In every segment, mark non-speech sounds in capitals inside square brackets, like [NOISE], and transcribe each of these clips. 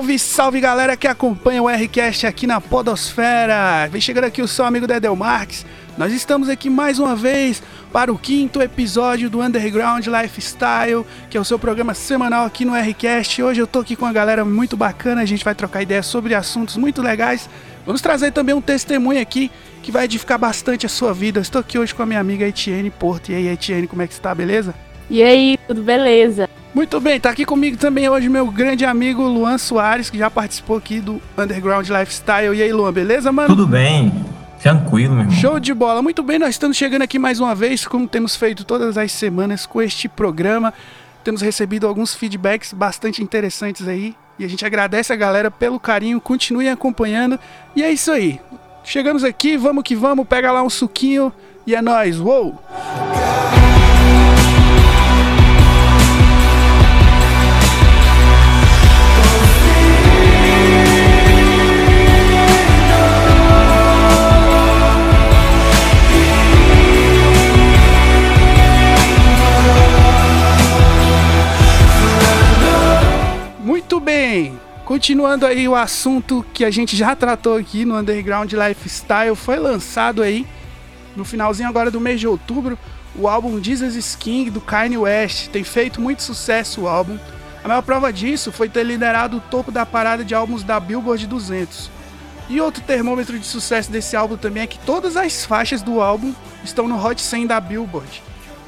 Salve, salve galera que acompanha o Rcast aqui na Podosfera. Vem chegando aqui o seu amigo Dedel Marques. Nós estamos aqui mais uma vez para o quinto episódio do Underground Lifestyle, que é o seu programa semanal aqui no Rcast. Hoje eu tô aqui com uma galera muito bacana, a gente vai trocar ideias sobre assuntos muito legais. Vamos trazer também um testemunho aqui que vai edificar bastante a sua vida. Estou aqui hoje com a minha amiga Etienne Porto. E aí, Etienne, como é que está, beleza? E aí, tudo beleza? Muito bem, tá aqui comigo também hoje meu grande amigo Luan Soares, que já participou aqui do Underground Lifestyle. E aí, Luan, beleza, mano? Tudo bem. Tranquilo, meu irmão. Show de bola. Muito bem, nós estamos chegando aqui mais uma vez, como temos feito todas as semanas com este programa. Temos recebido alguns feedbacks bastante interessantes aí. E a gente agradece a galera pelo carinho, continuem acompanhando. E é isso aí. Chegamos aqui, vamos que vamos, pega lá um suquinho e é nóis. Uou! Bem, continuando aí o assunto que a gente já tratou aqui no Underground Lifestyle, foi lançado aí no finalzinho agora do mês de outubro o álbum Jesus King do Kanye West. Tem feito muito sucesso o álbum. A maior prova disso foi ter liderado o topo da parada de álbuns da Billboard 200. E outro termômetro de sucesso desse álbum também é que todas as faixas do álbum estão no Hot 100 da Billboard.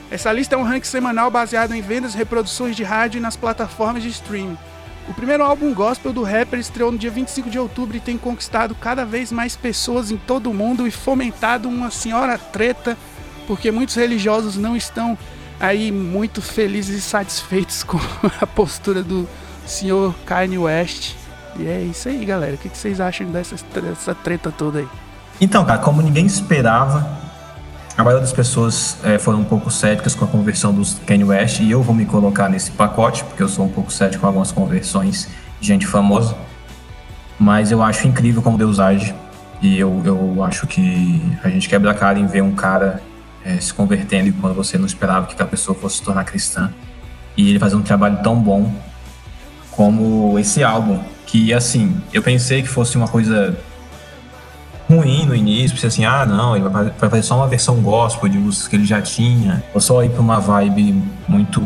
Essa lista é um ranking semanal baseado em vendas, reproduções de rádio e nas plataformas de streaming. O primeiro álbum gospel do rapper estreou no dia 25 de outubro e tem conquistado cada vez mais pessoas em todo o mundo e fomentado uma senhora treta, porque muitos religiosos não estão aí muito felizes e satisfeitos [LAUGHS] com a postura do senhor Kanye West. E é isso aí, galera. O que vocês acham dessa, treta toda aí? Então, cara, como ninguém esperava, a maioria das pessoas é, foram um pouco céticas com a conversão dos Kanye West e eu vou me colocar nesse pacote, porque eu sou um pouco cético com algumas conversões de gente famosa. Mas eu acho incrível como Deus age e eu, eu acho que a gente quebra a cara em ver um cara é, se convertendo e quando você não esperava que a pessoa fosse se tornar cristã. E ele fazer um trabalho tão bom como esse álbum, que assim, eu pensei que fosse uma coisa ruim no início, pensei assim, ah, não, ele vai fazer só uma versão gospel de músicas que ele já tinha, ou só ir pra uma vibe muito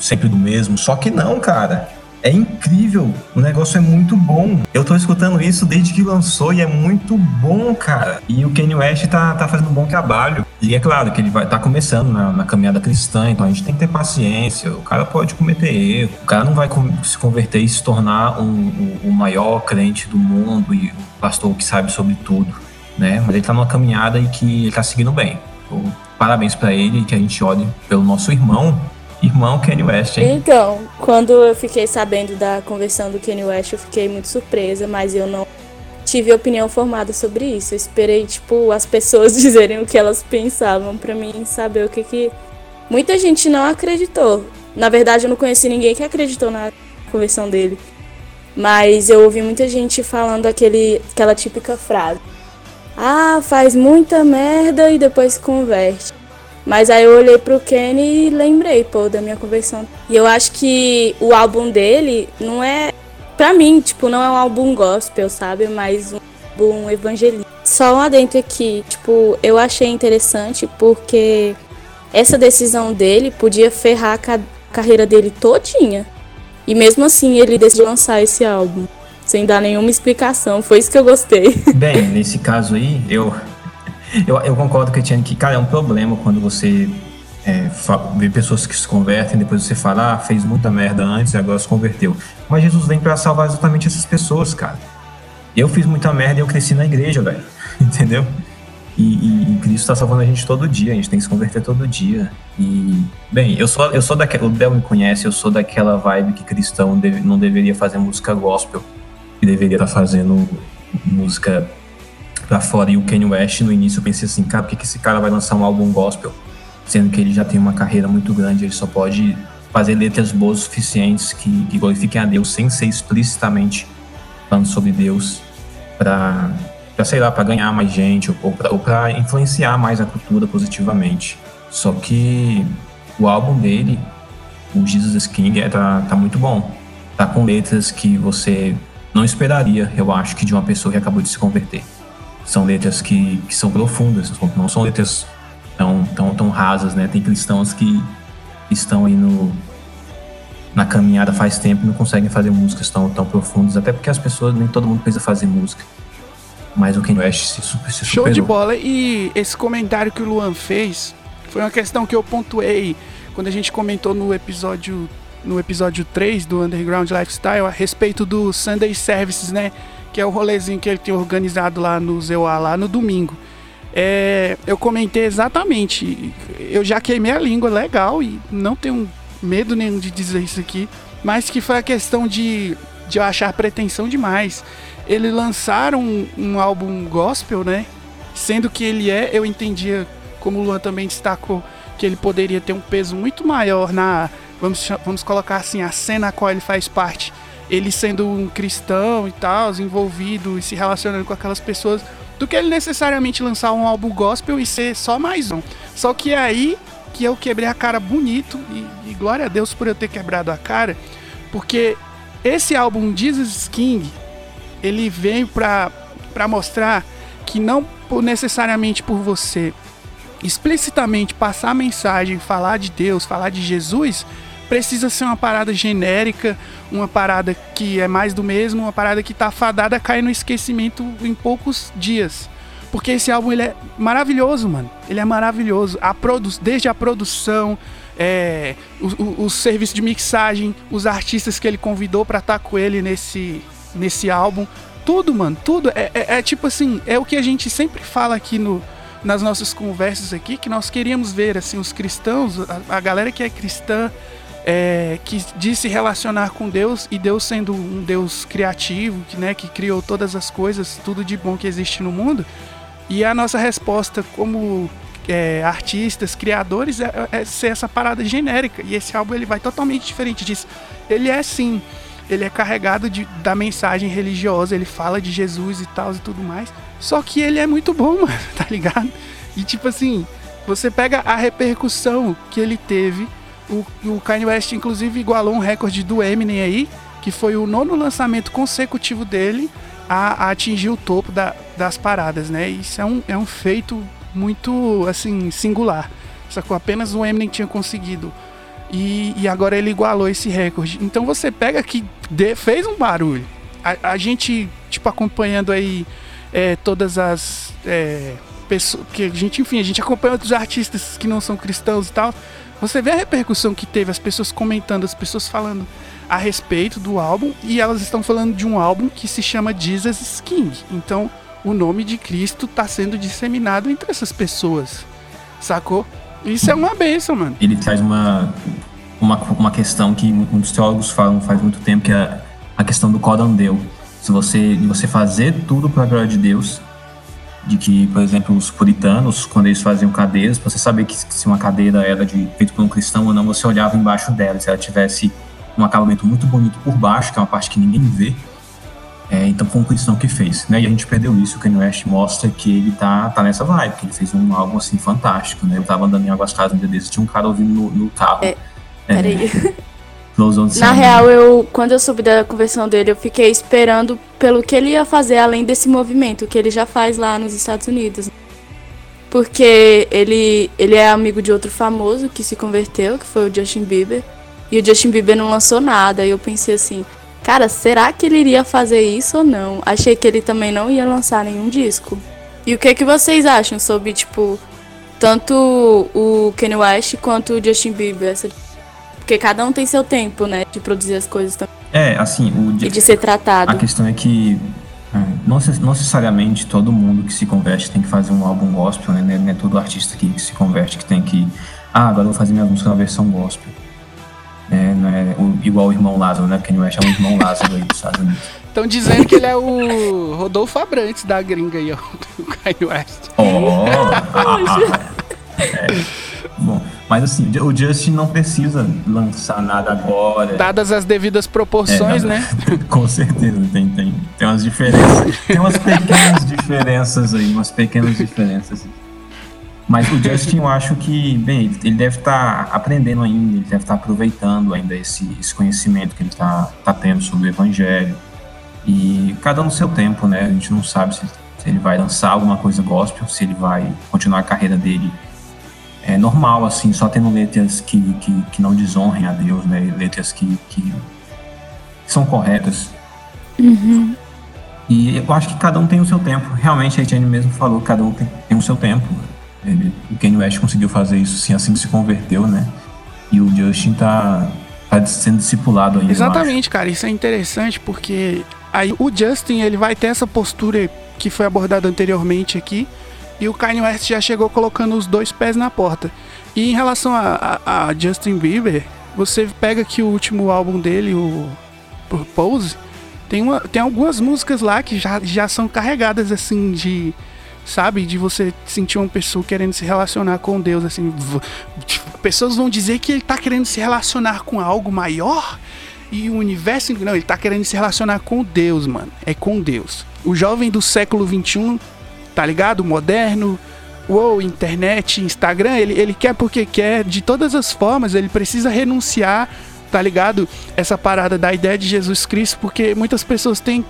sempre do mesmo. Só que não, cara. É incrível, o negócio é muito bom. Eu tô escutando isso desde que lançou e é muito bom, cara. E o Kanye West tá, tá fazendo um bom trabalho. E é claro que ele vai tá começando na, na, caminhada cristã, então a gente tem que ter paciência. O cara pode cometer erro, o cara não vai se converter e se tornar um, um, o maior crente do mundo e o pastor que sabe sobre tudo né? Mas ele tá numa caminhada e que ele tá seguindo bem. Então, parabéns para ele e que a gente olhe pelo nosso irmão, irmão Kanye West, hein? Então, quando eu fiquei sabendo da conversão do Kanye West, eu fiquei muito surpresa, mas eu não tive opinião formada sobre isso. Eu esperei, tipo, as pessoas [LAUGHS] dizerem o que elas pensavam para mim saber o que que muita gente não acreditou. Na verdade, eu não conheci ninguém que acreditou na conversão dele. Mas eu ouvi muita gente falando aquele, aquela típica frase ah, faz muita merda e depois se converte. Mas aí eu olhei pro Kenny e lembrei, pô, da minha conversão. E eu acho que o álbum dele não é. Pra mim, tipo, não é um álbum gospel, sabe? Mas um álbum evangelista. Só um adentro aqui, tipo, eu achei interessante porque essa decisão dele podia ferrar a ca carreira dele todinha. E mesmo assim ele decidiu lançar esse álbum sem dar nenhuma explicação. Foi isso que eu gostei. [LAUGHS] Bem, nesse caso aí, eu, eu, eu concordo com a Etienne que, cara, é um problema quando você é, vê pessoas que se convertem, depois você fala, ah, fez muita merda antes e agora se converteu. Mas Jesus vem para salvar exatamente essas pessoas, cara. Eu fiz muita merda e eu cresci na igreja, velho. [LAUGHS] Entendeu? E, e, e, Cristo está salvando a gente todo dia, a gente tem que se converter todo dia. E, bem, eu sou, eu sou daquela. O Del me conhece, eu sou daquela vibe que cristão deve, não deveria fazer música gospel que deveria estar fazendo música pra fora. E o Kanye West, no início, eu pensei assim, cara, por que, que esse cara vai lançar um álbum gospel? Sendo que ele já tem uma carreira muito grande, ele só pode fazer letras boas o suficientes que, que glorifiquem a Deus sem ser explicitamente falando sobre Deus para sei lá, para ganhar mais gente ou para influenciar mais a cultura positivamente. Só que o álbum dele, o Jesus King, é, tá, tá muito bom. Tá com letras que você não esperaria, eu acho, que de uma pessoa que acabou de se converter. São letras que, que são profundas, não são letras tão, tão, tão rasas, né? Tem cristãos que estão aí no, na caminhada faz tempo e não conseguem fazer músicas tão, tão profundas, até porque as pessoas, nem todo mundo precisa fazer música. Mas o Kanye West se, super, se Show de bola. E esse comentário que o Luan fez foi uma questão que eu pontuei quando a gente comentou no episódio no episódio 3 do Underground Lifestyle a respeito do Sunday Services, né? Que é o rolezinho que ele tem organizado lá no ZEUA, lá no domingo. É, eu comentei exatamente. Eu já queimei a língua legal e não tenho medo nenhum de dizer isso aqui. Mas que foi a questão de, de eu achar pretensão demais. Eles lançaram um, um álbum gospel, né? Sendo que ele é, eu entendia, como o Luan também destacou, que ele poderia ter um peso muito maior na vamos, vamos colocar assim, a cena a qual ele faz parte, ele sendo um cristão e tal, envolvido e se relacionando com aquelas pessoas, do que ele necessariamente lançar um álbum gospel e ser só mais um. Só que é aí que eu quebrei a cara bonito e, e glória a Deus por eu ter quebrado a cara, porque esse álbum Jesus King, ele veio para mostrar que não necessariamente por você explicitamente passar a mensagem, falar de Deus, falar de Jesus, precisa ser uma parada genérica, uma parada que é mais do mesmo, uma parada que tá fadada a cair no esquecimento em poucos dias. Porque esse álbum ele é maravilhoso, mano. Ele é maravilhoso. A produ desde a produção, é, o, o, o, serviço de mixagem, os artistas que ele convidou para estar tá com ele nesse, nesse álbum. Tudo, mano, tudo. É, é, é, tipo assim, é o que a gente sempre fala aqui no, nas nossas conversas aqui, que nós queríamos ver, assim, os cristãos, a, a galera que é cristã, é, que diz se relacionar com Deus e Deus sendo um Deus criativo, que, né, que criou todas as coisas, tudo de bom que existe no mundo. E a nossa resposta como é, artistas, criadores, é, é, ser essa parada genérica. E esse álbum ele vai totalmente diferente disso. Ele é sim, ele é carregado de, da mensagem religiosa, ele fala de Jesus e tal e tudo mais. Só que ele é muito bom, [LAUGHS] mano, tá ligado? E tipo assim, você pega a repercussão que ele teve o, o Kanye West, inclusive, igualou um recorde do Eminem aí, que foi o nono lançamento consecutivo dele a, a atingir o topo da, das paradas, né? Isso é um, é um feito muito, assim, singular. Só que apenas o Eminem tinha conseguido. E, e agora ele igualou esse recorde. Então você pega que de, fez um barulho. A, a, gente, tipo, acompanhando aí é, todas as é, pessoas. Que a gente, enfim, a gente acompanha outros artistas que não são cristãos e tal. Você vê a repercussão que teve, as pessoas comentando, as pessoas falando a respeito do álbum e elas estão falando de um álbum que se chama Jesus King. Então, o nome de Cristo está sendo disseminado entre essas pessoas. Sacou? Isso é uma benção, mano. Ele traz uma, uma, uma questão que muitos teólogos falam faz muito tempo, que é a questão do codandeu. Se você, de você fazer tudo para a glória de Deus de que, por exemplo, os puritanos, quando eles faziam cadeiras, para você saber que se uma cadeira era de, feita por um cristão ou não, você olhava embaixo dela. Se ela tivesse um acabamento muito bonito por baixo, que é uma parte que ninguém vê, é, então foi um cristão que fez, né? E a gente perdeu isso. O Kanye West mostra que ele tá, tá nessa vibe, que ele fez um álbum assim fantástico, né? Eu tava andando em Águas Claras um dia tinha um cara ouvindo no, no carro. É, peraí. É, [LAUGHS] Na real, eu quando eu soube da conversão dele, eu fiquei esperando pelo que ele ia fazer além desse movimento que ele já faz lá nos Estados Unidos. Porque ele, ele é amigo de outro famoso que se converteu, que foi o Justin Bieber. E o Justin Bieber não lançou nada. E eu pensei assim, cara, será que ele iria fazer isso ou não? Achei que ele também não ia lançar nenhum disco. E o que que vocês acham sobre, tipo, tanto o Kanye West quanto o Justin Bieber? Essa porque cada um tem seu tempo, né? De produzir as coisas também. É, assim, o de, e de ser tratado. A questão é que é, não, necessariamente todo mundo que se converte tem que fazer um álbum gospel, né? Não é todo artista que, se converte que tem que. Ah, agora eu vou fazer minha música na versão gospel. É, não é o, igual o irmão Lázaro, né? Porque West é o irmão Lázaro aí dos Estados Unidos. Estão dizendo que ele é o Rodolfo Abrantes da gringa aí, ó, [LAUGHS] do Kanye West. Oh! ah, ah, é. Bom, mas assim, o Justin não precisa lançar nada agora. Dadas as devidas proporções, é, né? [LAUGHS] Com certeza, tem, tem, tem umas diferenças. Tem umas pequenas diferenças aí, umas pequenas diferenças. Mas o Justin, eu acho que, bem, ele deve estar tá aprendendo ainda, ele deve estar tá aproveitando ainda esse, esse conhecimento que ele está tá tendo sobre o Evangelho. E cada um no seu tempo, né? A gente não sabe se, se ele vai lançar alguma coisa gospel, se ele vai continuar a carreira dele é normal, assim, só tendo letras que, que, que não desonrem a Deus, né? Letras que, que são corretas. Uhum. E eu acho que cada um tem o seu tempo. Realmente, a Jane mesmo falou, cada um tem, tem o seu tempo. Ele, o Kanye West conseguiu fazer isso sim, assim que se converteu, né? E o Justin tá, tá sendo discipulado ainda. Exatamente, cara. Isso é interessante porque aí o Justin ele vai ter essa postura que foi abordada anteriormente aqui. E o Kanye West já chegou colocando os dois pés na porta. E em relação a, a, a Justin Bieber, você pega que o último álbum dele, o Pose, tem, uma, tem algumas músicas lá que já, já são carregadas assim de. Sabe? De você sentir uma pessoa querendo se relacionar com Deus, assim. Tipo, pessoas vão dizer que ele tá querendo se relacionar com algo maior e o universo. Não, ele tá querendo se relacionar com Deus, mano. É com Deus. O jovem do século 21, tá ligado? Moderno, uou, internet, Instagram, ele, ele quer porque quer, de todas as formas, ele precisa renunciar tá ligado? Essa parada da ideia de Jesus Cristo, porque muitas pessoas têm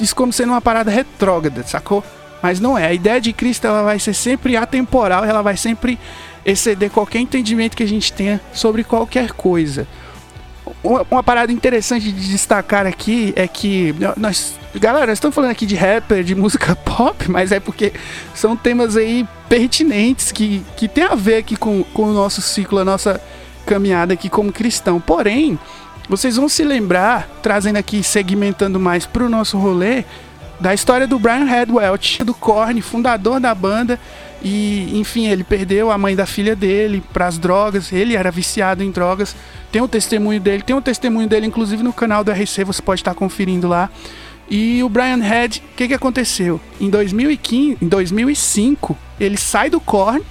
isso como sendo uma parada retrógrada, sacou? Mas não é. A ideia de Cristo ela vai ser sempre atemporal, ela vai sempre exceder qualquer entendimento que a gente tenha sobre qualquer coisa. Uma, parada interessante de destacar aqui é que nós, galera, estamos falando aqui de rapper, de música [LAUGHS] pop, mas é porque são temas aí pertinentes que, que tem a ver aqui com, com o nosso ciclo, a nossa caminhada aqui como cristão. Porém, vocês vão se lembrar, trazendo aqui, segmentando mais para o nosso rolê, da história do Brian Redwelch, do Korn, fundador da banda. E, enfim, ele perdeu a mãe da filha dele para as drogas. Ele era viciado em drogas. Tem o um testemunho dele, tem um testemunho dele, inclusive no canal do RC, você pode estar conferindo lá. E o Brian Head, o que, que aconteceu? Em 2015, em 2005, ele sai do Korn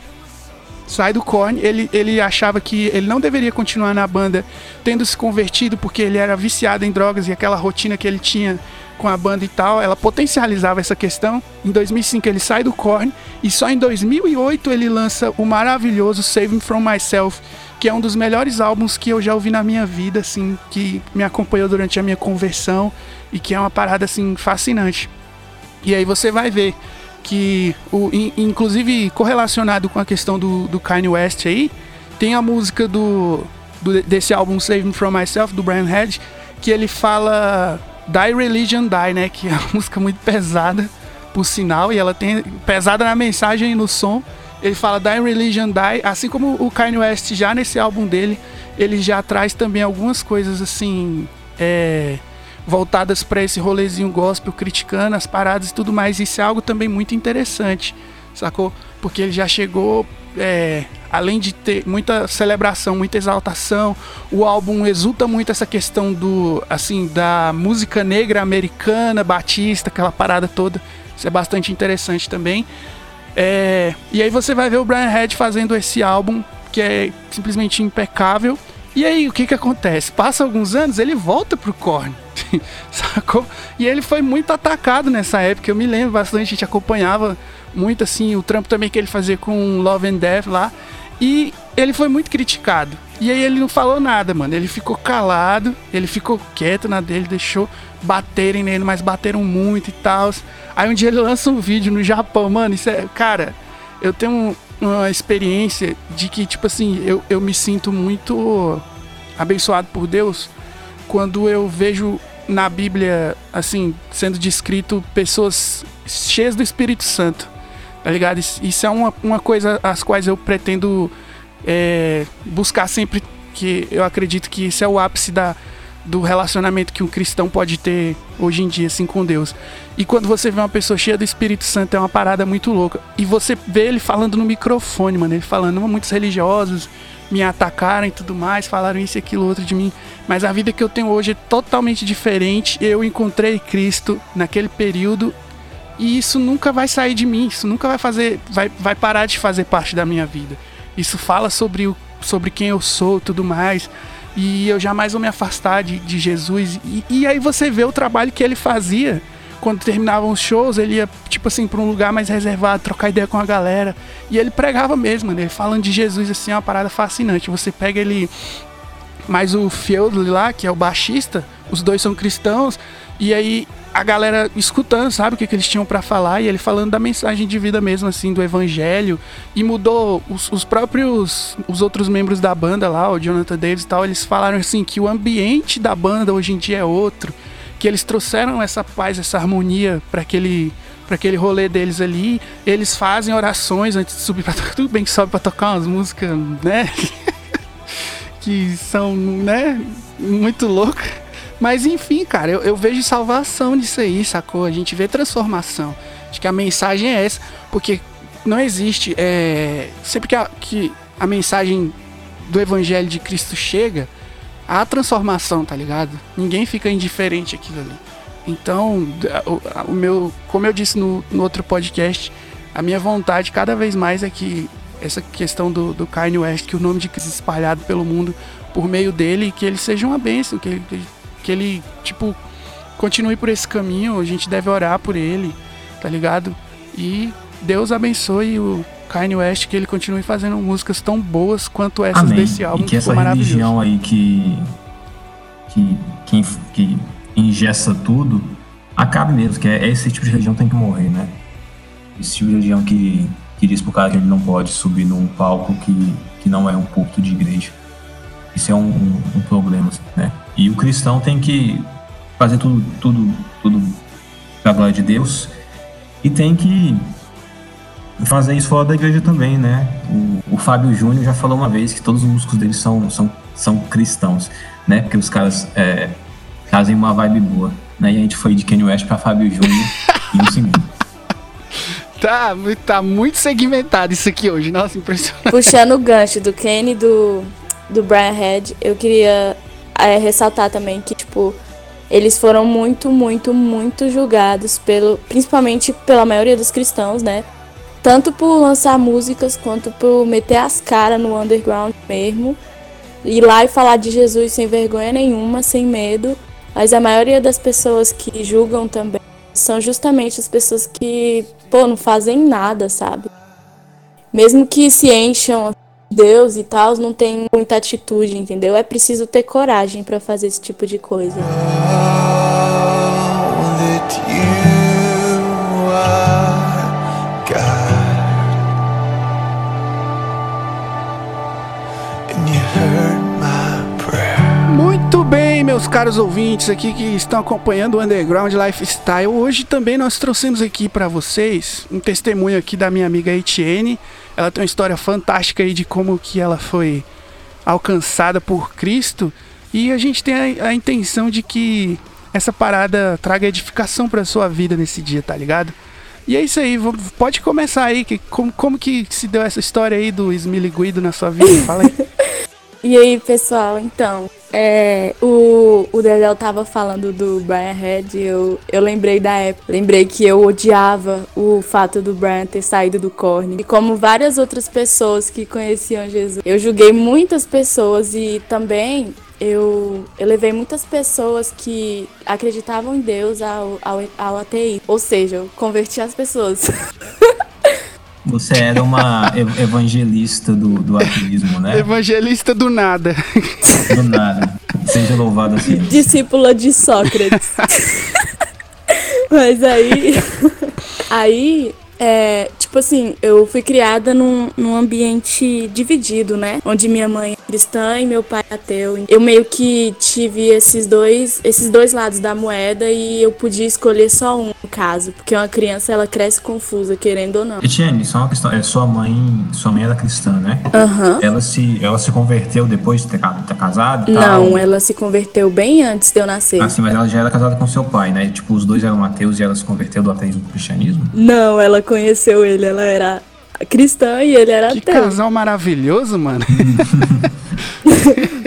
sai do Korn, ele, ele achava que ele não deveria continuar na banda tendo se convertido porque ele era viciado em drogas e aquela rotina que ele tinha com a banda e tal, ela potencializava essa questão. Em 2005 ele sai do Korn e só em 2008 ele lança o maravilhoso Saving From Myself, que é um dos melhores álbuns que eu já ouvi na minha vida, assim, que me acompanhou durante a minha conversão e que é uma parada assim fascinante. E aí você vai ver que o, inclusive correlacionado com a questão do, do Kanye West aí, tem a música do, do desse álbum Saving From Myself do Brian Head, que ele fala Die Religion Die, né, que é uma [LAUGHS] música muito pesada, por sinal, e ela tem pesada na mensagem e no som. Ele fala Die Religion Die, assim como o Kanye West já nesse álbum dele, ele já traz também algumas coisas assim, é, voltadas para esse rolezinho gospel, criticando as paradas e tudo mais. Isso é algo também muito interessante, sacou? Porque ele já chegou, é, além de ter muita celebração, muita exaltação, o álbum exulta muito essa questão do, assim, da música negra americana, batista, aquela parada toda. Isso é bastante interessante também. É, e aí você vai ver o Brian Head fazendo esse álbum que é simplesmente impecável. E aí o que que acontece? Passa alguns anos, ele volta pro Korn. [LAUGHS] sacou? E ele foi muito atacado nessa época. Eu me lembro bastante, a gente acompanhava muito assim o trampo também que ele fazia com Love and Death lá. E ele foi muito criticado. E aí ele não falou nada, mano. Ele ficou calado, ele ficou quieto na dele, deixou baterem nele, mas bateram muito e tal. Aí um dia ele lança um vídeo no Japão, mano. Isso é. Cara, eu tenho uma experiência de que, tipo assim, eu, eu me sinto muito abençoado por Deus quando eu vejo na Bíblia, assim, sendo descrito pessoas cheias do Espírito Santo, tá ligado? Isso é uma, uma coisa às quais eu pretendo é, buscar sempre, que eu acredito que isso é o ápice da, do relacionamento que um cristão pode ter hoje em dia, assim, com Deus. E quando você vê uma pessoa cheia do Espírito Santo, é uma parada muito louca. E você vê ele falando no microfone, mano, ele falando, muitos religiosos me atacaram e tudo mais, falaram isso e aquilo outro de mim. Mas a vida que eu tenho hoje é totalmente diferente. Eu encontrei Cristo naquele período e isso nunca vai sair de mim, isso nunca vai fazer, vai, vai parar de fazer parte da minha vida. Isso fala sobre, o, sobre quem eu sou tudo mais. E eu jamais vou me afastar de, de Jesus. E, e aí você vê o trabalho que ele fazia quando terminavam os shows, ele ia, tipo assim, pra um lugar mais reservado, trocar ideia com a galera. E ele pregava mesmo, né? Ele falando de Jesus, assim, é uma parada fascinante. Você pega ele mas o Field lá, que é o baixista, os dois são cristãos, e aí a galera escutando, sabe, o que, que eles tinham para falar, e ele falando da mensagem de vida mesmo, assim, do evangelho, e mudou os, os, próprios, os outros membros da banda lá, o Jonathan Davis e tal, eles falaram assim, que o ambiente da banda hoje em dia é outro, que eles trouxeram essa paz, essa harmonia para aquele para aquele rolê deles ali, eles fazem orações antes de subir para [LAUGHS] tudo bem que sobe para tocar umas músicas, né? [LAUGHS] que são, né, muito loucas. Mas enfim, cara, eu, eu, vejo salvação nisso aí, sacou? A gente vê transformação. Acho que a mensagem é essa, porque não existe. É, sempre que a, que a mensagem do Evangelho de Cristo chega, há transformação, tá ligado? Ninguém fica indiferente aquilo ali. Então, o, o meu, como eu disse no, no outro podcast, a minha vontade cada vez mais é que essa questão do, do Kanye West, que o nome de Cristo espalhado pelo mundo por meio dele, que ele seja uma bênção, que ele, que tipo, continue por esse caminho, a gente deve orar por ele, tá ligado? E Deus abençoe o Kanye West, que ele continue fazendo músicas tão boas quanto essas Amém. desse álbum, e que essa religião aí que, que, que, que ingessa tudo, acabe mesmo, que é, esse tipo de religião tem que morrer, né? Esse tipo de religião que que diz pro cara que ele não pode subir num palco que, que não é um púlpito de igreja. Isso é um, um, um problema, né? E o cristão tem que fazer tudo, tudo, tudo pra glória de Deus e tem que fazer isso fora da igreja também, né? O, o Fábio Júnior já falou uma vez que todos os músicos dele são, são, são cristãos, né? Porque os caras é, trazem uma vibe boa, né? E a gente foi de Kanye West pra Fábio Júnior e um segundo. [LAUGHS] Tá, tá muito segmentado isso aqui hoje. Nossa, impressionante. Puxando o gancho do Kenny e do, do Brian Head, eu queria é, ressaltar também que, tipo, eles foram muito, muito, muito julgados, pelo, principalmente pela maioria dos cristãos, né? Tanto por lançar músicas quanto por meter as caras no underground mesmo. Ir lá e falar de Jesus sem vergonha nenhuma, sem medo. Mas a maioria das pessoas que julgam também são justamente as pessoas que, pô, não fazem nada, sabe? Mesmo que se encham Deus e tal, não tem muita atitude, entendeu? É preciso ter coragem para fazer esse tipo de coisa. meus caros ouvintes aqui que estão acompanhando o Underground Lifestyle. Hoje também nós trouxemos aqui para vocês um testemunho aqui da minha amiga Etienne. Ela tem uma história fantástica aí de como que ela foi alcançada por Cristo e a gente tem a, a intenção de que essa parada traga edificação para sua vida nesse dia, tá ligado? E é isso aí, pode começar aí, que, como, como que se deu essa história aí do Guido na sua vida? Fala aí. [LAUGHS] e aí, pessoal, então, é, o, o Dedel tava falando do Brian Head, eu, eu lembrei da época. Lembrei que eu odiava o fato do Brian ter saído do Korn. E como várias outras pessoas que conheciam Jesus, eu julguei muitas pessoas e também eu, eu levei muitas pessoas que acreditavam em Deus ao, ao, ao ATI. Ou seja, eu converti as pessoas. [LAUGHS] Você era uma evangelista do, do ateísmo, né? Evangelista do nada. Do nada. Seja louvado assim. Discípula de Sócrates. [LAUGHS] Mas aí. Aí é, tipo assim, eu fui criada num, num ambiente dividido, né? Onde minha mãe é cristã e meu pai é ateu. Eu meio que tive esses dois, esses dois lados da moeda e eu podia escolher só um, no caso. Porque uma criança, ela cresce confusa, querendo ou não. Etienne, só uma questão. É, sua mãe, sua mãe era cristã, né? Aham. Uhum. Ela, se, ela se converteu depois de ter, ter casado Não, ela se converteu bem antes de eu nascer. Ah, sim, mas ela já era casada com seu pai, né? Tipo, os dois eram ateus e ela se converteu do ateísmo pro cristianismo? Não, ela conheceu ele, ela era cristã e ele era que ateu. Que casal maravilhoso, mano. [LAUGHS]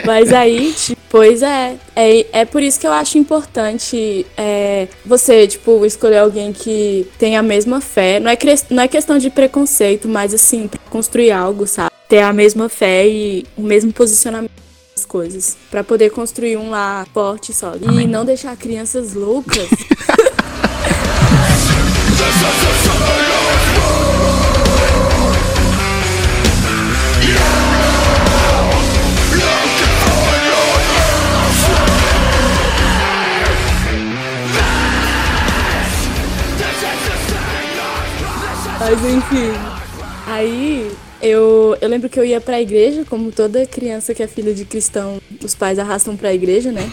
Mas aí, tipo, pois é, é. É por isso que eu acho importante é, você, tipo, escolher alguém que tem a mesma fé. Não é, não é questão de preconceito, mas assim, construir algo, sabe? Ter a mesma fé e o mesmo posicionamento das coisas. para poder construir um lar forte só. E não deixar crianças loucas. [LAUGHS] Mas enfim. Aí eu, eu lembro que eu ia pra igreja, como toda criança que é filha de cristão, os pais arrastam pra igreja, né?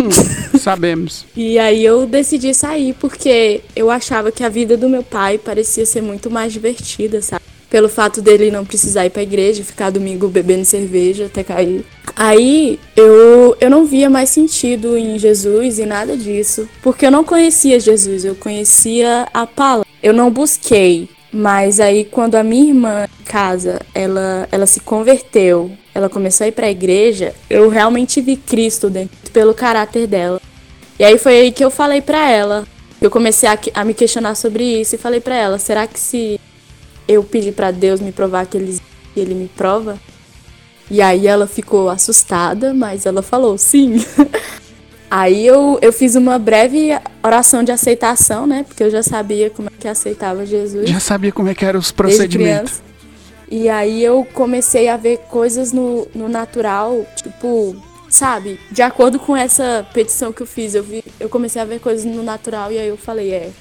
Sabemos. [LAUGHS] E aí eu decidi sair porque eu achava que a vida do meu pai parecia ser muito mais divertida, sabe? Pelo fato dele não precisar ir pra igreja, ficar domingo bebendo cerveja até cair. Aí eu, eu não via mais sentido em Jesus e nada disso, porque eu não conhecia Jesus, eu conhecia a palavra. Eu não busquei mas aí quando a minha irmã casa, ela, ela se converteu, ela começou a ir para a igreja, eu realmente vi Cristo dentro pelo caráter dela. E aí foi aí que eu falei para ela, eu comecei a, a, me questionar sobre isso e falei para ela, será que se eu pedir para Deus me provar que ele, que ele me prova? E aí ela ficou assustada, mas ela falou sim. [LAUGHS] Aí eu, eu fiz uma breve oração de aceitação, né? Porque eu já sabia como é que aceitava Jesus. Já sabia como é que eram os procedimentos. E aí eu comecei a ver coisas no, no natural, tipo, sabe? De acordo com essa petição que eu fiz, eu, vi, eu comecei a ver coisas no natural e aí eu falei, é.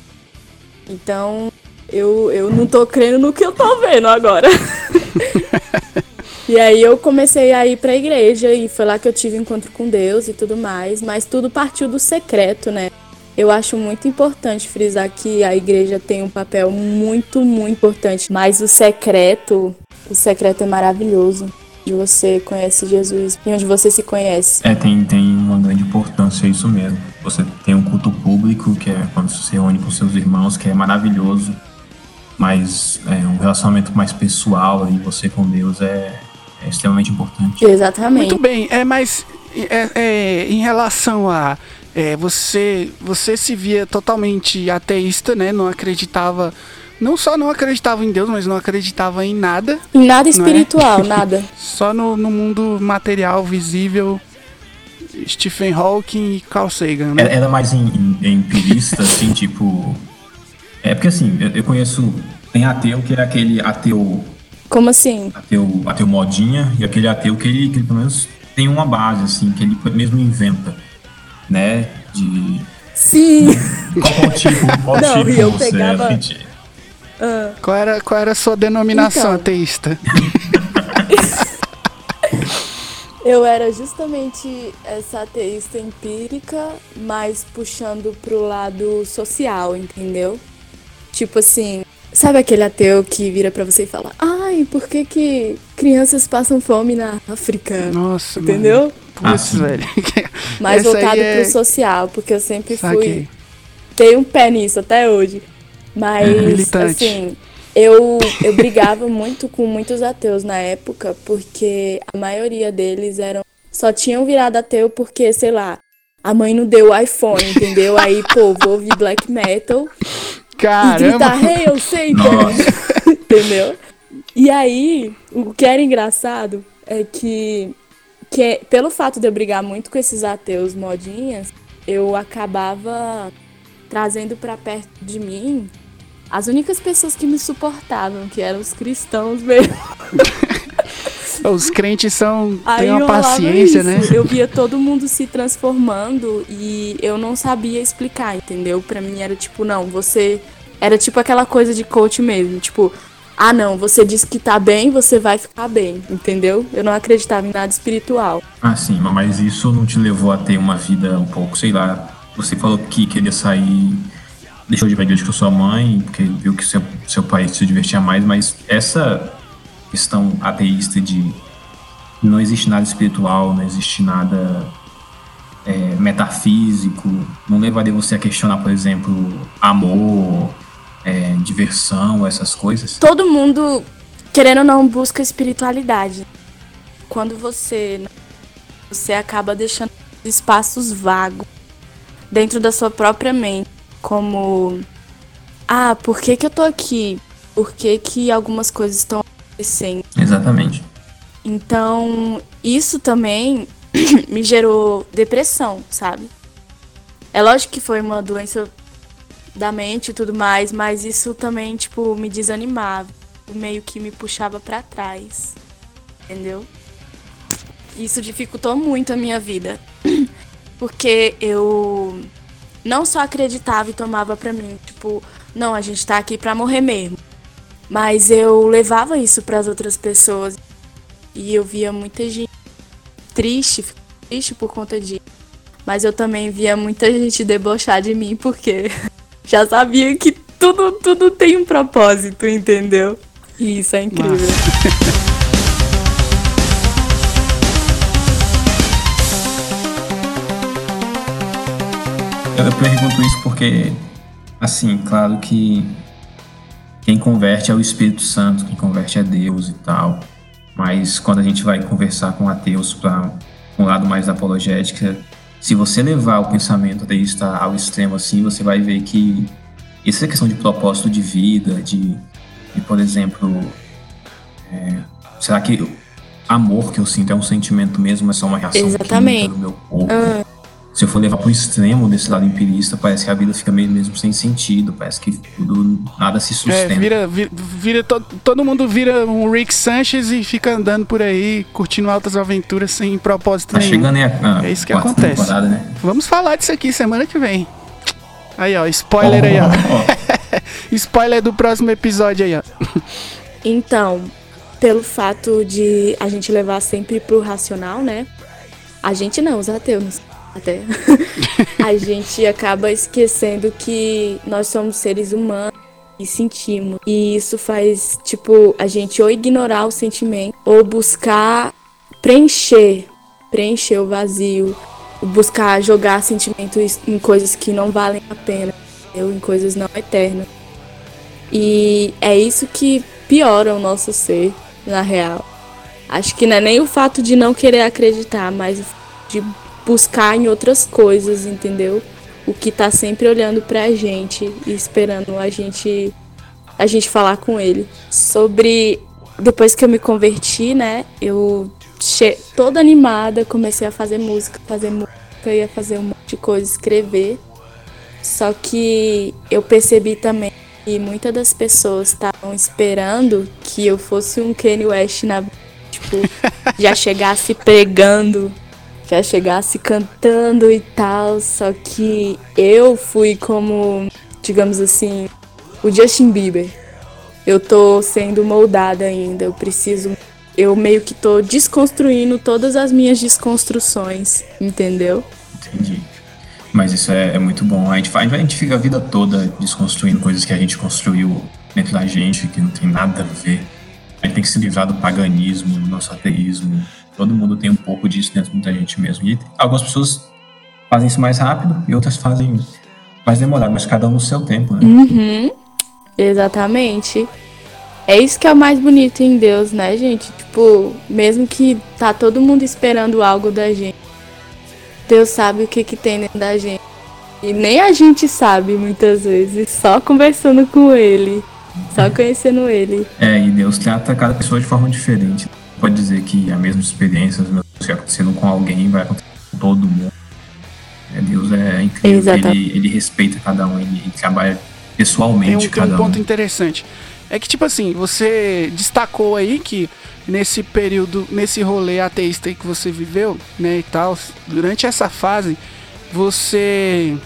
Então, eu, eu não tô crendo no que eu tô vendo agora. [LAUGHS] E aí eu comecei a ir para a igreja e foi lá que eu tive encontro com Deus e tudo mais, mas tudo partiu do secreto, né? Eu acho muito importante frisar que a igreja tem um papel muito, muito importante, mas o secreto, o secreto é maravilhoso. Onde você conhece Jesus e onde você se conhece. É, tem, tem uma grande importância, é isso mesmo. Você tem um culto público, que é quando você se reúne com seus irmãos, que é maravilhoso, mas é, um relacionamento mais pessoal aí, você com Deus, é, é extremamente importante. Exatamente. Muito bem, é, mas é, é, em relação a é, você, você se via totalmente ateísta, né? Não acreditava, não só não acreditava em Deus, mas não acreditava em nada. Em nada é? espiritual, é? [LAUGHS] nada. Só no, no, mundo material, visível, Stephen Hawking e Carl Sagan, né? Era mais em, em, empirista, [LAUGHS] assim, tipo... É porque assim, eu, eu conheço... Tem ateu que é aquele ateu como assim? Ateu, ateu modinha e aquele ateu que ele, que ele pelo menos tem uma base, assim, que ele mesmo inventa, né? De. Sim! [LAUGHS] Qual tipo, qual Não, tipo eu você pegava... é? Uh. Qual, era, qual era a sua denominação então, ateísta? [LAUGHS] eu era justamente essa ateísta empírica, mas puxando pro lado social, entendeu? Tipo assim, Sabe aquele ateu que vira para você e fala: "Ai, por que que crianças passam fome na África?" Nossa, entendeu? Putz, ah, velho. [LAUGHS] Mais Essa voltado é... pro social, porque eu sempre Saquei. fui tenho um pé nisso até hoje. Mas é assim, eu eu brigava muito com muitos ateus na época, porque a maioria deles eram só tinham virado ateu porque, sei lá, a mãe não deu iPhone, entendeu? Aí, pô, vou ouvir black metal Caramba! E gritar, hey, eu sei, [LAUGHS] entendeu? E aí, o que era engraçado é que, que pelo fato de eu brigar muito com esses ateus modinhas, eu acabava trazendo para perto de mim as únicas pessoas que me suportavam, que eram os cristãos mesmo. [LAUGHS] Os crentes são têm uma paciência, isso. né? Eu via todo mundo se transformando e eu não sabia explicar, entendeu? Para mim era tipo, não, você era tipo aquela coisa de coach mesmo, tipo, ah não, você disse que tá bem, você vai ficar bem, entendeu? Eu não acreditava em nada espiritual. Ah, sim, mas isso não te levou a ter uma vida um pouco, sei lá, você falou que queria sair, deixou de ir pra igreja com sua mãe, porque viu que seu, seu pai se divertia mais, mas essa questão ateísta de não existe nada espiritual, não existe nada é, metafísico, não levaria você a questionar, por exemplo, amor, é, diversão, essas coisas? Todo mundo, querendo ou não, busca espiritualidade. Quando você você acaba deixando espaços vagos dentro da sua própria mente, como ah, por que que eu tô aqui? Por que que algumas coisas estão Exatamente. Então, isso também [CLEARS THROAT] me gerou depressão, sabe? É lógico que foi uma doença da mente e tudo mais, mas isso também, tipo, me desanimava. Meio que me puxava para trás. Entendeu? Isso dificultou muito a minha vida. [CLEARS THROAT] Porque eu não só acreditava e tomava pra mim, tipo, não, a gente tá aqui pra morrer mesmo. Mas eu levava isso para as outras pessoas e eu via muita gente triste, triste por conta disso. Mas eu também via muita gente debochar de mim porque [LAUGHS] já sabia que tudo, tudo tem um propósito, entendeu? E isso é incrível. [LAUGHS] Eu pergunto isso porque, assim, claro que quem converte é o Espírito Santo, quem converte é Deus e tal. Mas quando a gente vai conversar com ateus para um lado mais da apologética, se você levar o pensamento ateísta ao extremo assim, você vai ver que essa questão de propósito de vida, de, de por exemplo, é, será que amor que eu sinto é um sentimento mesmo, é só uma reação Exatamente. no meu corpo? Ah se eu for levar para o extremo desse lado empirista, parece que a vida fica meio mesmo sem sentido, parece que tudo, nada se sustenta. É, vira, vira, vira to, todo mundo vira um Rick Sanchez e fica andando por aí, curtindo altas aventuras sem propósito tá nenhum. chegando aí a, a, É isso que acontece. Né? Vamos falar disso aqui semana que vem. Aí, ó, spoiler oh, aí, ó. Oh. [LAUGHS] spoiler do próximo episódio aí, ó. Então, pelo fato de a gente levar sempre pro racional, né? A gente não, os ateus até, [LAUGHS] a gente acaba esquecendo que nós somos seres humanos e sentimos. E isso faz, tipo, a gente ou ignorar o sentimento ou buscar preencher, preencher o vazio, buscar jogar sentimentos em coisas que não valem a pena, ou em coisas não eternas. E é isso que piora o nosso ser, na real. Acho que não é nem o fato de não querer acreditar, mas de buscar em outras coisas, entendeu? O que tá sempre olhando pra gente e esperando a gente a gente falar com ele. Sobre depois que eu me converti, né? Eu che... toda animada, comecei a fazer música, fazer música, ia fazer um monte de coisa, escrever. Só que eu percebi também que muitas das pessoas estavam esperando que eu fosse um Kanye West na tipo, [LAUGHS] já chegasse pregando já chegasse cantando e tal, só que eu fui como, digamos assim, o Justin Bieber. Eu tô sendo moldada ainda, eu preciso. Eu meio que tô desconstruindo todas as minhas desconstruções, entendeu? Entendi. Mas isso é, é muito bom. A gente, a gente fica a vida toda desconstruindo coisas que a gente construiu dentro da gente, que não tem nada a ver. A gente tem que se livrar do paganismo, do nosso ateísmo, Todo mundo tem um pouco disso dentro da gente mesmo. E algumas pessoas fazem isso mais rápido e outras fazem mais demorado, mas cada um no seu tempo, né? Uhum. Exatamente. É isso que é o mais bonito em Deus, né, gente? Tipo, mesmo que tá todo mundo esperando algo da gente, Deus sabe o que que tem dentro da gente. E nem a gente sabe muitas vezes, só conversando com ele, só conhecendo ele. É, e Deus trata cada pessoa de forma diferente pode dizer que a mesma experiência, as mesmas coisas que acontecendo com alguém vai acontecer com todo mundo. É, Deus é incrível, ele, ele, respeita cada um, ele, ele trabalha pessoalmente tem um, cada tem um ponto um. interessante. É que, tipo assim, você destacou aí que nesse período, nesse rolê ateísta aí que você viveu, né, e tal, durante essa fase, você,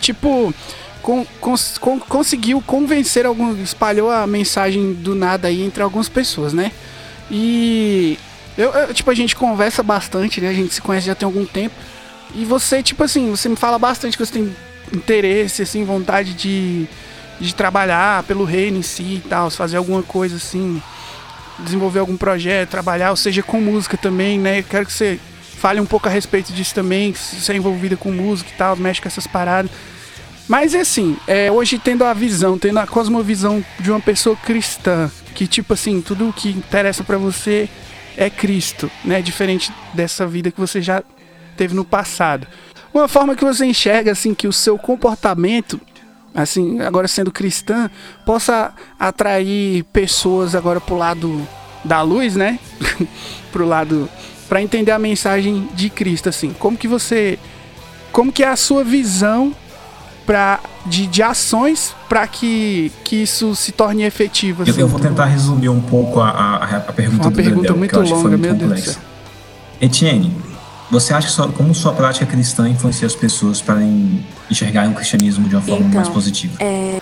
tipo, com, cons, com, conseguiu convencer algum, espalhou a mensagem do nada aí entre algumas pessoas, né? E eu, eu, tipo, a gente conversa bastante, né? A gente se conhece já tem algum tempo. E você, tipo assim, você me fala bastante que você tem interesse, assim, vontade de, de trabalhar pelo reino em si e tal, fazer alguma coisa assim, desenvolver algum projeto, trabalhar, ou seja, com música também, né? Eu quero que você fale um pouco a respeito disso também, se você é envolvida com música e tal, mexe com essas paradas. Mas é assim, é, hoje tendo a visão, tendo a cosmovisão de uma pessoa cristã, que tipo assim, tudo o que interessa para você é Cristo, né? Diferente dessa vida que você já teve no passado. Uma forma que você enxerga assim que o seu comportamento, assim, agora sendo cristã, possa atrair pessoas agora pro lado da luz, né? [LAUGHS] pro lado para entender a mensagem de Cristo assim. Como que você como que é a sua visão pra, de, de ações para que, que isso se torne efetivo. Assim, eu, eu, vou tentar resumir um pouco a, a, a pergunta Uma do pergunta Dedel, muito longa, meu Deus do céu. Etienne, você acha que sua, como sua prática cristã influencia as pessoas para enxergarem o cristianismo de uma forma então, mais positiva? É...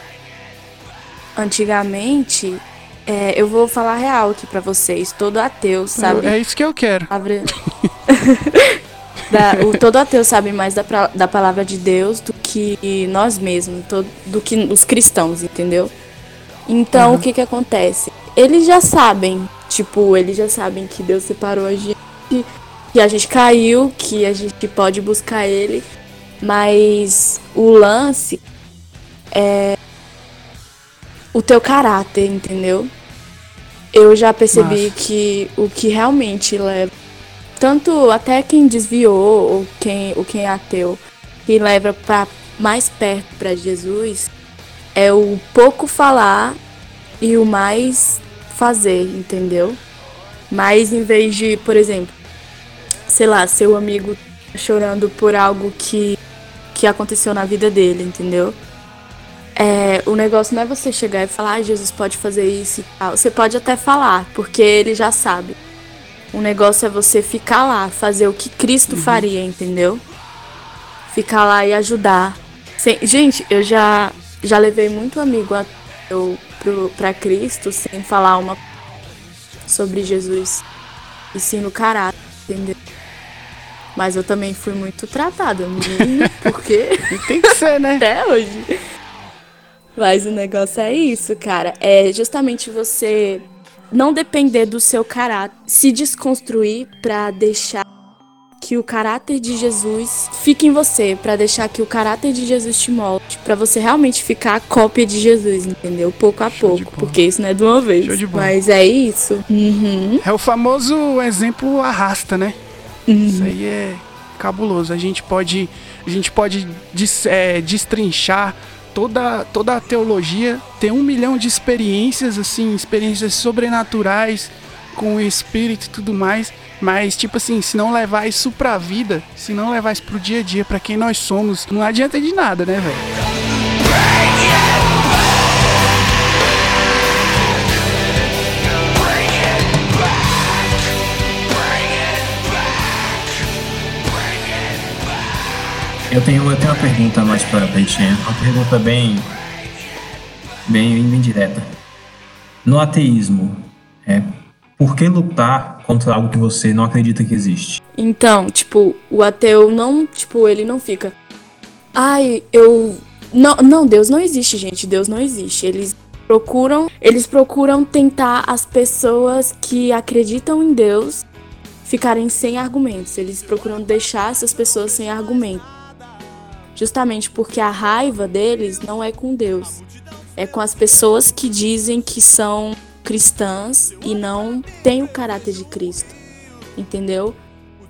antigamente, é, eu vou falar real aqui pra vocês. Todo ateu sabe. É isso que eu quero. Palavra... [LAUGHS] da, o, todo ateu sabe mais da, da palavra de Deus do que nós mesmos, todo, do que os cristãos, entendeu? Então, uhum. o que que acontece? Eles já sabem, tipo, eles já sabem que Deus separou a gente, que a gente caiu, que a gente pode buscar Ele, mas o lance é o teu caráter, entendeu? Eu já percebi Nossa. que o que realmente leva tanto até quem desviou ou quem o quem é ateu que leva para mais perto para Jesus é o pouco falar e o mais fazer, entendeu? Mas em vez de, por exemplo, sei lá, seu amigo chorando por algo que que aconteceu na vida dele, entendeu? É, o negócio não é você chegar e falar, ah, Jesus pode fazer isso e tal. Você pode até falar, porque ele já sabe. O negócio é você ficar lá, fazer o que Cristo uhum. faria, entendeu? Ficar lá e ajudar. Sem... Gente, eu já, já levei muito amigo a... eu, pro, pra Cristo sem falar uma sobre Jesus. E sim no caráter, entendeu? Mas eu também fui muito tratada, [LAUGHS] porque. Tem que ser, né? Até hoje. Mas o negócio é isso, cara. É justamente você não depender do seu caráter, se desconstruir para deixar que o caráter de Jesus fique em você, para deixar que o caráter de Jesus te molde, para você realmente ficar a cópia de Jesus, entendeu? Pouco a Show pouco, porque isso não é de uma vez. Mas é isso. Uhum. É o famoso exemplo arrasta, né? Uhum. Isso aí é cabuloso. A gente pode, a gente pode des, é, destrinchar toda, toda a teologia tem um milhão de experiências, assim, experiências sobrenaturais com o espírito e tudo mais. Mas, tipo assim, se não levar isso pra vida, se não levar isso pro dia a dia, para quem nós somos, não adianta de nada, né, velho? Eu tenho, eu tenho uma pergunta mais para a gente, uma pergunta bem, bem, bem direta. No ateísmo, é, por que lutar contra algo que você não acredita que existe? Então, tipo, o ateu não, tipo, ele não fica. Ai, eu. Não, não, Deus não existe, gente. Deus não existe. Eles procuram, eles procuram tentar as pessoas que acreditam em Deus ficarem sem argumentos. Eles procuram deixar essas pessoas sem argumentos justamente porque a raiva deles não é com Deus, é com as pessoas que dizem que são cristãs e não têm o caráter de Cristo, entendeu?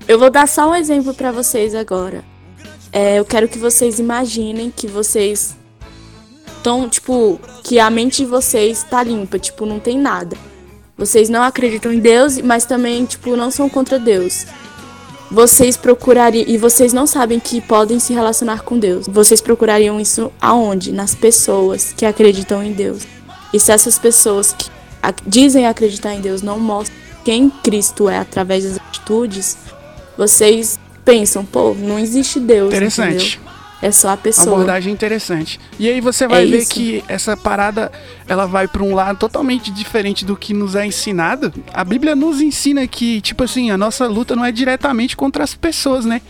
Eu vou dar só um exemplo para vocês agora. É, eu quero que vocês imaginem que vocês estão, tipo, que a mente de vocês tá limpa, tipo, não tem nada. Vocês não acreditam em Deus, mas também, tipo, não são contra Deus vocês procurariam e vocês não sabem que podem se relacionar com Deus. Vocês procurariam isso aonde? Nas pessoas que acreditam em Deus. E se essas pessoas que dizem acreditar em Deus não mostram quem Cristo é através das atitudes, vocês pensam, pô, não existe Deus. Interessante. Entendeu? É só a pessoa. Abordagem interessante. E aí você vai é ver isso. que essa parada ela vai para um lado totalmente diferente do que nos é ensinado. A Bíblia nos ensina que, tipo assim, a nossa luta não é diretamente contra as pessoas, né?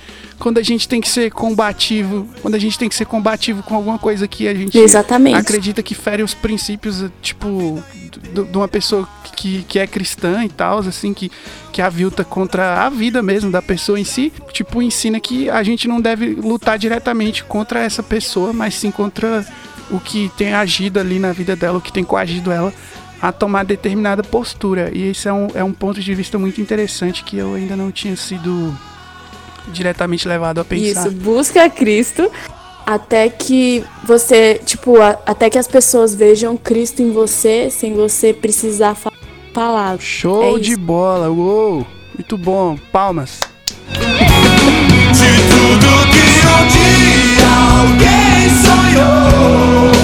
Quando a gente tem que ser combativo, quando a gente tem que ser combativo com alguma coisa que a gente Exatamente. acredita que fere os princípios, tipo, de uma pessoa que, que é cristã e tal, assim, que, que avilta contra a vida mesmo da pessoa em si, tipo, ensina que a gente não deve lutar diretamente contra essa pessoa, mas sim contra o que tem agido ali na vida dela, o que tem coagido ela a tomar determinada postura. E esse é um, é um ponto de vista muito interessante que eu ainda não tinha sido diretamente levado a pensar. Isso, busca Cristo até que você, tipo, a, até que as pessoas vejam Cristo em você sem você precisar falar palavras. Show é de bola, uou! Muito bom, palmas. De tudo que um dia alguém sonhou.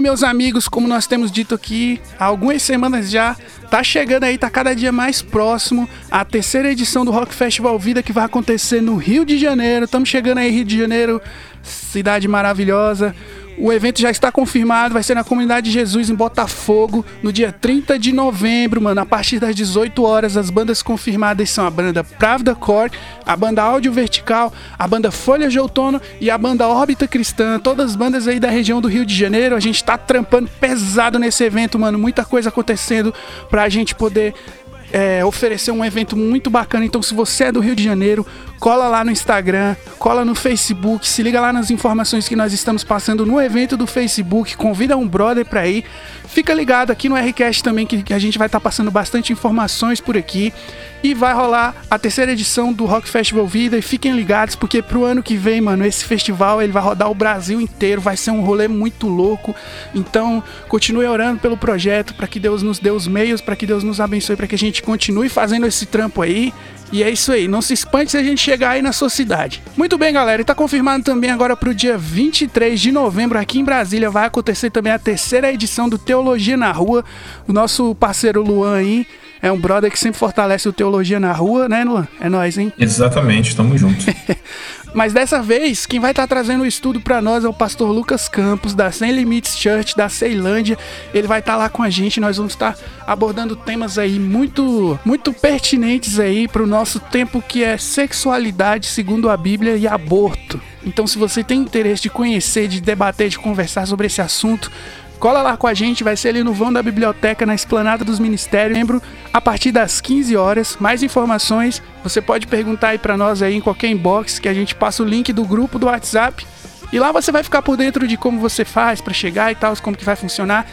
Meus amigos, como nós temos dito aqui há algumas semanas já, tá chegando aí, tá cada dia mais próximo a terceira edição do Rock Festival Vida que vai acontecer no Rio de Janeiro. Estamos chegando aí, Rio de Janeiro, cidade maravilhosa. O evento já está confirmado, vai ser na Comunidade de Jesus em Botafogo, no dia 30 de novembro, mano, a partir das 18 horas. As bandas confirmadas são a banda Pravda Core, a banda Áudio Vertical, a banda Folha de Outono e a banda Órbita Cristã. Todas as bandas aí da região do Rio de Janeiro. A gente tá trampando pesado nesse evento, mano, muita coisa acontecendo pra gente poder é, oferecer um evento muito bacana. Então, se você é do Rio de Janeiro, cola lá no Instagram, cola no Facebook, se liga lá nas informações que nós estamos passando no evento do Facebook, convida um brother para ir. Fica ligado aqui no Rcast também que, a gente vai estar tá passando bastante informações por aqui e vai rolar a terceira edição do Rock Festival Vida e fiquem ligados porque pro ano que vem, mano, esse festival ele vai rodar o Brasil inteiro, vai ser um rolê muito louco. Então, continue orando pelo projeto para que Deus nos dê os meios, para que Deus nos abençoe, para que a gente continue fazendo esse trampo aí. E é isso aí, não se espante se a gente chegar aí na sua cidade. Muito bem, galera, e tá confirmado também agora pro dia 23 de novembro aqui em Brasília vai acontecer também a terceira edição do Teologia na Rua. O nosso parceiro Luan aí é um brother que sempre fortalece o Teologia na Rua, né, Luan? É nóis, hein? Exatamente, tamo junto. [LAUGHS] Mas dessa vez, quem vai estar tá trazendo o estudo para nós é o pastor Lucas Campos, da Sem Limites Church, da Ceilândia. Ele vai estar tá lá com a gente, nós vamos estar tá abordando temas aí muito, muito pertinentes aí para o nosso tempo que é sexualidade segundo a Bíblia e aborto. Então, se você tem interesse de conhecer, de debater, de conversar sobre esse assunto, Cola lá com a gente, vai ser ali no vão da biblioteca, na esplanada dos ministérios, lembro, a partir das 15 horas. Mais informações, você pode perguntar aí para nós aí em qualquer inbox, que a gente passa o link do grupo do WhatsApp. E lá você vai ficar por dentro de como você faz para chegar e tal, como que vai funcionar.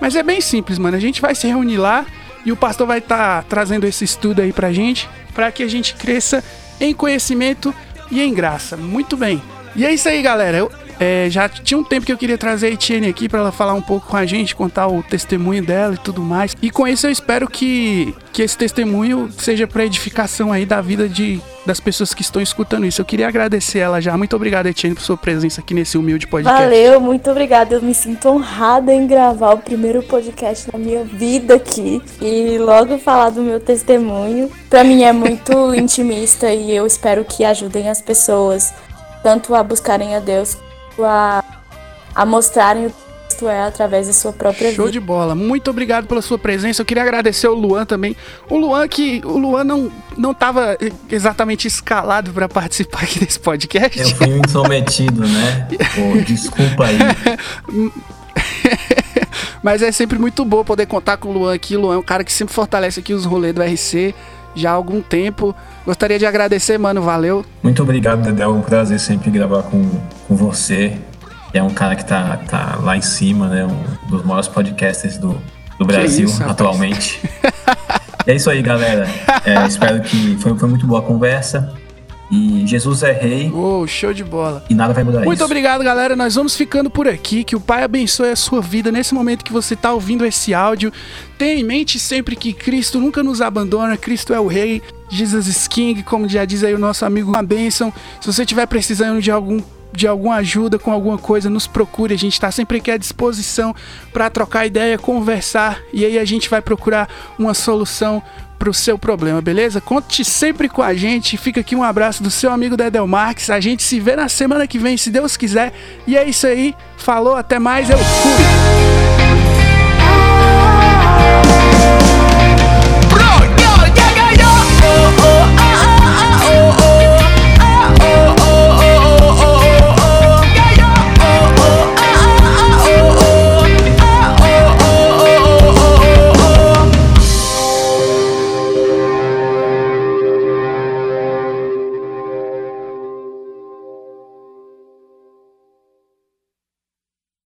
Mas é bem simples, mano. A gente vai se reunir lá e o pastor vai estar tá trazendo esse estudo aí pra gente, para que a gente cresça em conhecimento e em graça. Muito bem. E é isso aí, galera. É, já tinha um tempo que eu queria trazer a Etienne aqui para ela falar um pouco com a gente, contar o testemunho dela e tudo mais. E com isso eu espero que, que esse testemunho seja para edificação aí da vida de, das pessoas que estão escutando isso. Eu queria agradecer ela já. Muito obrigado, Etienne, por sua presença aqui nesse humilde podcast. Valeu, muito obrigada. Eu me sinto honrada em gravar o primeiro podcast da minha vida aqui e logo falar do meu testemunho. Para mim é muito [LAUGHS] intimista e eu espero que ajudem as pessoas tanto a buscarem a Deus a, a mostrarem o que é através da sua própria Show vida. de bola. Muito obrigado pela sua presença. Eu queria agradecer o Luan também. O Luan que o Luan não não estava exatamente escalado para participar aqui desse podcast. Eu fui intrometido, né? [LAUGHS] Pô, desculpa aí. Mas é sempre muito bom poder contar com o Luan aqui. O Luan é um cara que sempre fortalece aqui os rolês do RC já há algum tempo. Gostaria de agradecer, mano. Valeu. Muito obrigado, Dedé. É um prazer sempre gravar com, com você. É um cara que tá, tá lá em cima, né? Um dos maiores podcasters do, do Brasil isso, atualmente. [LAUGHS] é isso aí, galera. É, espero que foi, foi muito boa a conversa. E Jesus é rei. Uou, show de bola. E nada vai mudar Muito isso. obrigado, galera. Nós vamos ficando por aqui. Que o Pai abençoe a sua vida nesse momento que você está ouvindo esse áudio. Tenha em mente sempre que Cristo nunca nos abandona. Cristo é o Rei. Jesus is King, como já diz aí o nosso amigo, uma bênção. Se você estiver precisando de algum de alguma ajuda com alguma coisa, nos procure. A gente está sempre aqui à disposição para trocar ideia, conversar e aí a gente vai procurar uma solução pro seu problema, beleza? Conte sempre com a gente. Fica aqui um abraço do seu amigo Dedel Marques. A gente se vê na semana que vem, se Deus quiser. E é isso aí. Falou, até mais. Eu fui.